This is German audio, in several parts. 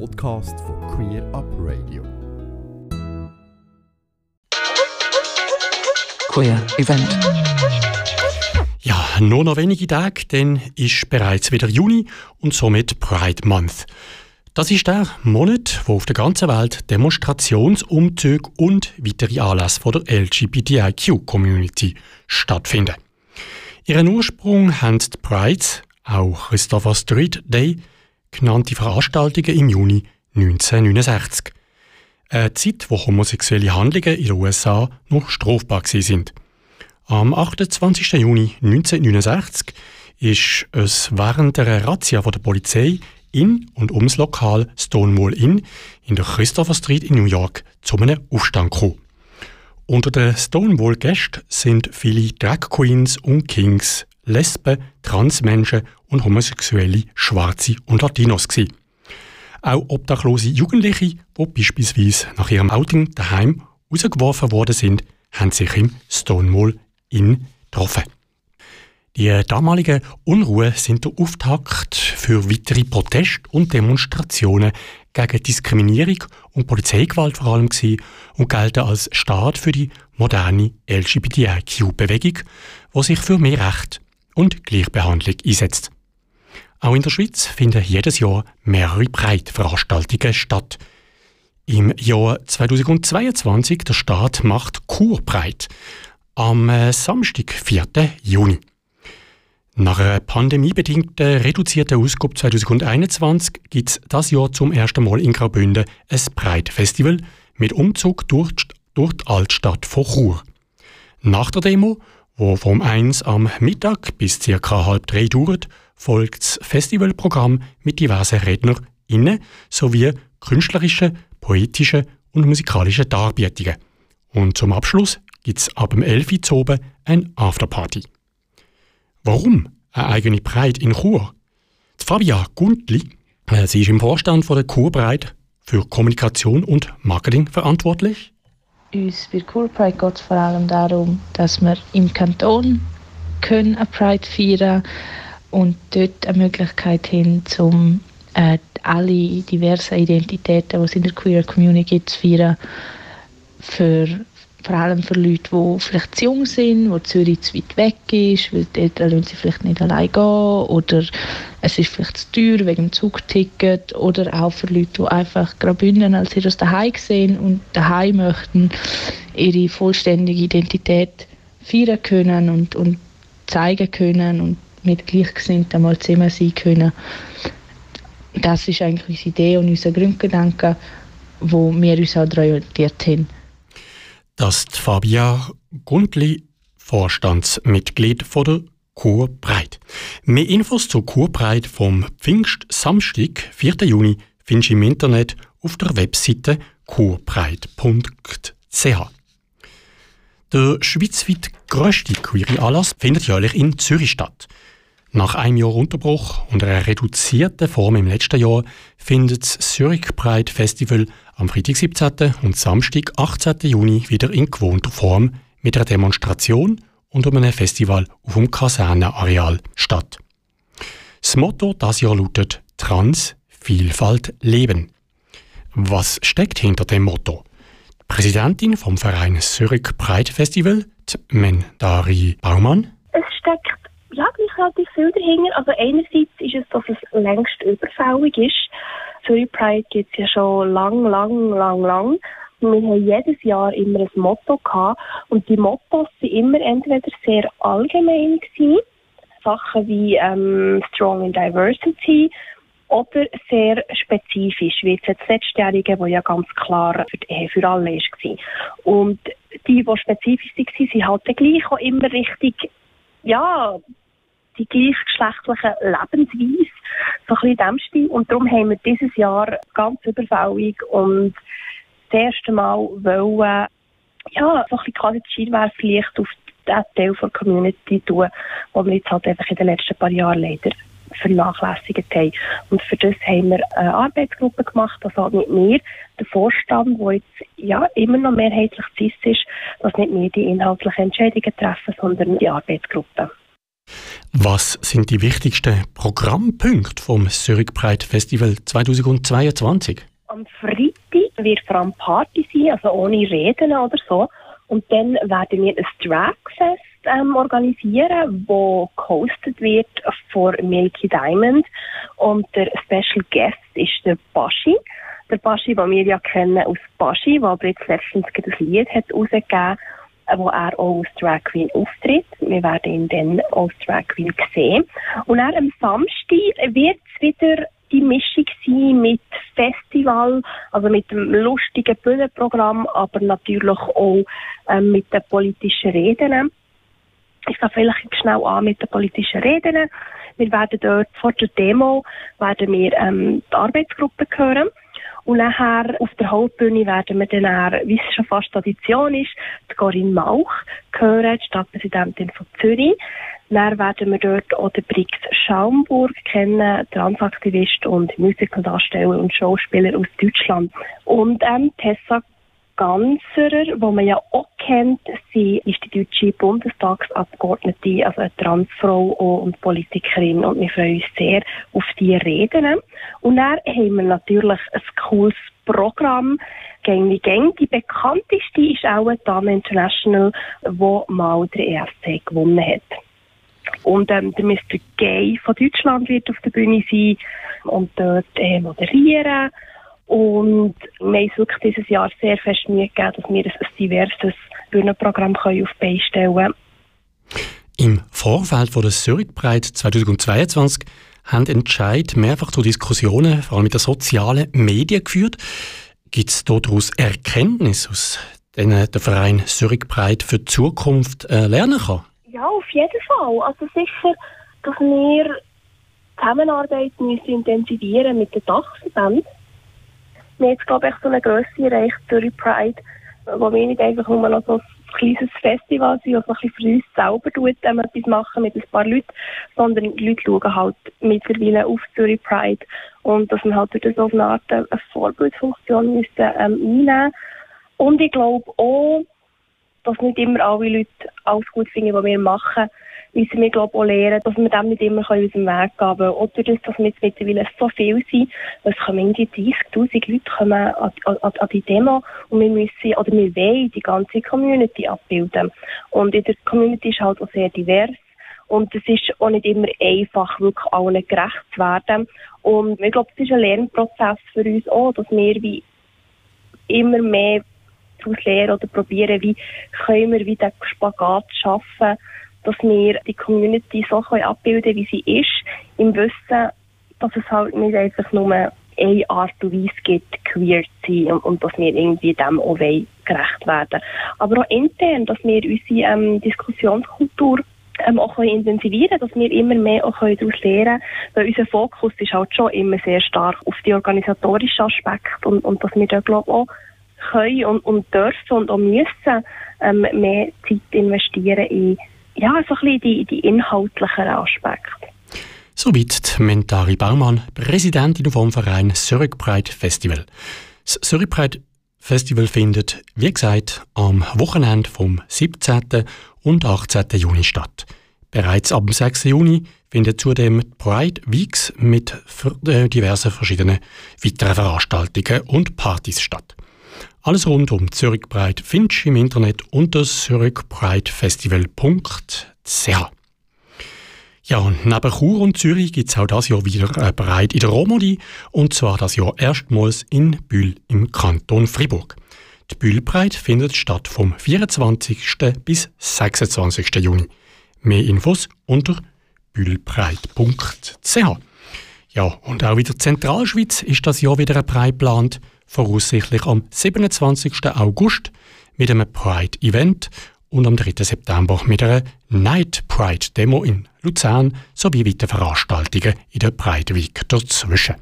Podcast von Queer Up Radio. Queer Event. Ja, nur noch wenige Tage, dann ist bereits wieder Juni und somit Pride Month. Das ist der Monat, wo auf der ganzen Welt Demonstrationsumzüge und weitere Anlässe von der LGBTIQ-Community stattfinden. Ihren Ursprung haben die Prides, auch Christopher Street Day, genannte Veranstaltungen im Juni 1969. Eine Zeit, wo homosexuelle Handlungen in den USA noch strafbar sind. Am 28. Juni 1969 ist es während der Razzia der Polizei in und ums Lokal Stonewall Inn in der Christopher Street in New York zu einem Aufstand gekommen. Unter den Stonewall-Gästen sind viele Drag Queens und Kings, Lesben, Transmenschen und homosexuelle Schwarze und Latinos gewesen. Auch obdachlose Jugendliche, die beispielsweise nach ihrem Outing daheim rausgeworfen worden sind, haben sich im Stonewall Inn getroffen. Die damaligen Unruhen sind der Auftakt für weitere Proteste und Demonstrationen gegen Diskriminierung und Polizeigewalt vor allem gewesen und gelten als Start für die moderne LGBTIQ-Bewegung, die sich für mehr Recht und Gleichbehandlung einsetzt. Auch in der Schweiz finden jedes Jahr mehrere Breitveranstaltungen statt. Im Jahr 2022 der Staat macht Kurbreit am äh, Samstag, 4. Juni. Nach einer pandemiebedingten reduzierten Ausgabe 2021 gibt es das Jahr zum ersten Mal in Graubünden ein Breitfestival mit Umzug durch, durch die Altstadt von Chur. Nach der Demo, wo vom 1 am Mittag bis ca. halb drei dauert, folgt das Festivalprogramm mit diversen RednerInnen sowie künstlerischen, poetischen und musikalischen Darbietungen. Und zum Abschluss gibt es ab dem 11 Uhr oben ein Afterparty. Warum eine eigene Breit in Chur? Fabia Gundli, äh, sie ist im Vorstand von der Kurbreit für Kommunikation und Marketing verantwortlich. Uns bei Kurbreit geht es vor allem darum, dass wir im Kanton können eine Pride feiern und dort eine Möglichkeit haben, um äh, alle diversen Identitäten, die es in der Queer Community gibt, zu feiern, für vor allem für Leute, die vielleicht zu jung sind, wo Zürich zu weit weg ist, weil dort lassen sie vielleicht nicht allein gehen oder es ist vielleicht zu teuer wegen dem Zugticket oder auch für Leute, die einfach Graubünden als ihr daheim sehen und daheim möchten ihre vollständige Identität feiern können und, und zeigen können und mit Gleichgesinnten mal zusammen sein können. Das ist eigentlich unsere Idee und unser Grundgedanke, wo wir uns auch daran orientiert haben dass Fabia Gundli Vorstandsmitglied von der Kurbreit. Mehr Infos zur Kurbreit vom Pfingst-Samstag, 4. Juni, findest du im Internet auf der Webseite kurbreit.ch. Der schweizweit grösste queere Anlass findet jährlich in Zürich statt. Nach einem Jahr Unterbruch und einer reduzierten Form im letzten Jahr findet das Zürich Pride Festival am Freitag 17. und Samstag 18. Juni wieder in gewohnter Form mit einer Demonstration und um einem Festival auf dem Kasernenareal statt. Das Motto das Jahr lautet Trans, Vielfalt, Leben. Was steckt hinter dem Motto? Die Präsidentin vom Verein Zürich Pride Festival, Mendari Baumann. Es steckt ja, gleich relativ viel dahinter. Also einerseits ist es, dass es längst überfällig ist. Zürich Pride gibt es ja schon lang, lang, lang, lang. wir haben jedes Jahr immer ein Motto gehabt. Und die Mottos waren immer entweder sehr allgemein gewesen, Sachen wie ähm, Strong in Diversity, oder sehr spezifisch, wie jetzt das letztjährige, wo ja ganz klar für, äh, für alle war. Und die, die spezifisch waren, sind halt gleich auch immer richtig, ja, die gleichgeschlechtliche Lebensweise, so ein bisschen in dem Stil. Und darum haben wir dieses Jahr ganz überfällig und das erste Mal wollen, ja, so ein bisschen quasi das Scheinwerferlicht auf den Teil der Community tun, wo wir jetzt halt einfach in den letzten paar Jahren leider vernachlässigt haben. Und für das haben wir eine Arbeitsgruppe gemacht, also nicht mehr der Vorstand, wo jetzt ja immer noch mehrheitlich CIS ist, dass nicht mehr die inhaltlichen Entscheidungen treffen, sondern die Arbeitsgruppe. Was sind die wichtigsten Programmpunkte vom Zurich Pride Festival 2022? Am Freitag wird vor allem Party sein, also ohne Reden oder so. Und dann werden wir ein Dragfest ähm, organisieren, wo gehostet wird von Milky Diamond. Und der Special Guest ist der Baschi. Der Baschi, den wir ja kennen aus Baschi, der aber jetzt letztens ein Lied hat rausgegeben wo er auch als Drag Queen auftritt. Wir werden ihn dann als Drag Queen sehen. Und dann am Samstag wird es wieder die Mischung sein mit Festival, also mit dem lustigen Bühnenprogramm, aber natürlich auch ähm, mit den politischen Reden. Ich fange vielleicht schnell an mit den politischen Reden. Wir werden dort vor der Demo werden wir ähm, die Arbeitsgruppe hören. Und nachher auf der Hauptbühne werden wir dann, wie es schon fast Tradition ist, die Corinne Mauch hören, die Stadtpräsidentin von Zürich. Dann werden wir dort auch den Brix Schaumburg kennen, Transaktivist und Musicaldarsteller und Schauspieler aus Deutschland. Und ähm, Tessa Ganserer, wo man ja auch kennt, sie ist die deutsche Bundestagsabgeordnete, also eine Transfrau und Politikerin und wir freuen uns sehr auf die Reden. Und dann haben wir natürlich ein cooles Programm, Gang wie Gang. Die bekannteste ist auch Dame International, wo mal der ESC gewonnen hat. Und ähm, der Mr. Gay von Deutschland wird auf der Bühne sein und dort äh, moderieren. Und wir haben wirklich dieses Jahr sehr fest Mühe gegeben, dass wir ein diverses Bühnenprogramm auf die Beine stellen können. Im Vorfeld von der Zurich Pride 2022 haben Entscheid mehrfach zu Diskussionen, vor allem mit den sozialen Medien geführt. Gibt es daraus Erkenntnisse, aus denen der Verein Zurich Pride für die Zukunft äh, lernen kann? Ja, auf jeden Fall. Also sicher, dass wir die Zusammenarbeit müssen intensivieren mit den Dachverbänden wir jetzt, glaube ich, so eine Grösse erreicht, Zurich Pride, wo wir nicht einfach nur noch so ein kleines Festival sind, was bisschen für uns selber tut, ähm, etwas machen mit ein paar Leuten, sondern die Leute schauen halt mittlerweile auf Zurich Pride und dass wir halt durch auf eine Art eine Vorbildfunktion müssen ähm, einnehmen. Und ich glaube auch, dass nicht immer alle Leute alles gut finden, was wir machen müssen wir, glaube ich, auch lernen, dass wir dem nicht immer aus dem Weg gehen können. Oder dass, wir jetzt mittlerweile so viel sind, es kommen irgendwie 30'000 Leute kommen an, an, an, die Demo und wir müssen, oder wir wollen die ganze Community abbilden. Und in der Community ist halt auch sehr divers. Und es ist auch nicht immer einfach, wirklich allen gerecht zu werden. Und ich glaube, es ist ein Lernprozess für uns auch, dass wir wie immer mehr daraus lernen oder probieren, wie können wir wieder Spagat schaffen, dass wir die Community so abbilden können, wie sie ist, im Wissen, dass es halt nicht einfach nur eine Art und Weise gibt, queer zu sein und, und dass wir irgendwie dem auch gerecht werden Aber auch intern, dass wir unsere ähm, Diskussionskultur ähm, auch können intensivieren dass wir immer mehr auch daraus lernen. Weil unser Fokus ist halt schon immer sehr stark auf die organisatorischen Aspekte und, und dass wir da, glaube ich, auch können und, und dürfen und auch müssen ähm, mehr Zeit investieren in ja, so ein bisschen die, die inhaltlichen Aspekte. Soweit Mentari Baumann, Präsidentin vom Verein Zurich Pride Festival. Das Zurich Pride Festival findet, wie gesagt, am Wochenende vom 17. und 18. Juni statt. Bereits ab dem 6. Juni findet zudem Pride Weeks mit äh, diversen verschiedenen weiteren Veranstaltungen und Partys statt. Alles rund um Zürich Pride findest du im Internet unter zurichpridefestival.ch. Ja, und neben Chur und Zürich gibt es auch das Jahr wieder eine Pride in der Romandie, und zwar das Jahr erstmals in Bühl im Kanton Fribourg. Die Bühl findet statt vom 24. bis 26. Juni. Mehr Infos unter bühlpride.ch. Ja, und auch wieder Zentralschweiz ist das Jahr wieder ein Pride geplant voraussichtlich am 27. August mit einem Pride-Event und am 3. September mit einer Night Pride Demo in Luzern sowie weiteren Veranstaltungen in der Pride Week dazwischen.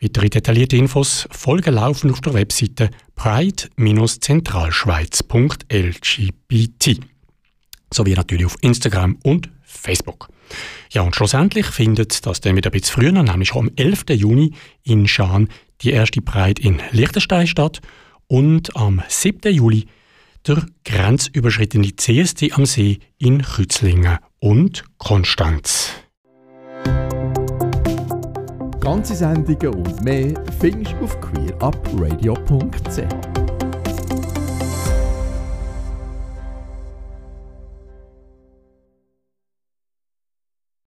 Weitere detaillierte Infos folgen laufen auf der Webseite pride-zentralschweiz.lgbt sowie natürlich auf Instagram und Facebook. Ja, und schlussendlich findet das dann wieder ein bisschen früher, nämlich am 11. Juni in Schaan, die erste Pride in Liechtenstein statt und am 7. Juli der grenzüberschrittene CSD am See in Kützlingen und Konstanz. Ganze Sendungen und mehr findest du auf queerupradio.ch.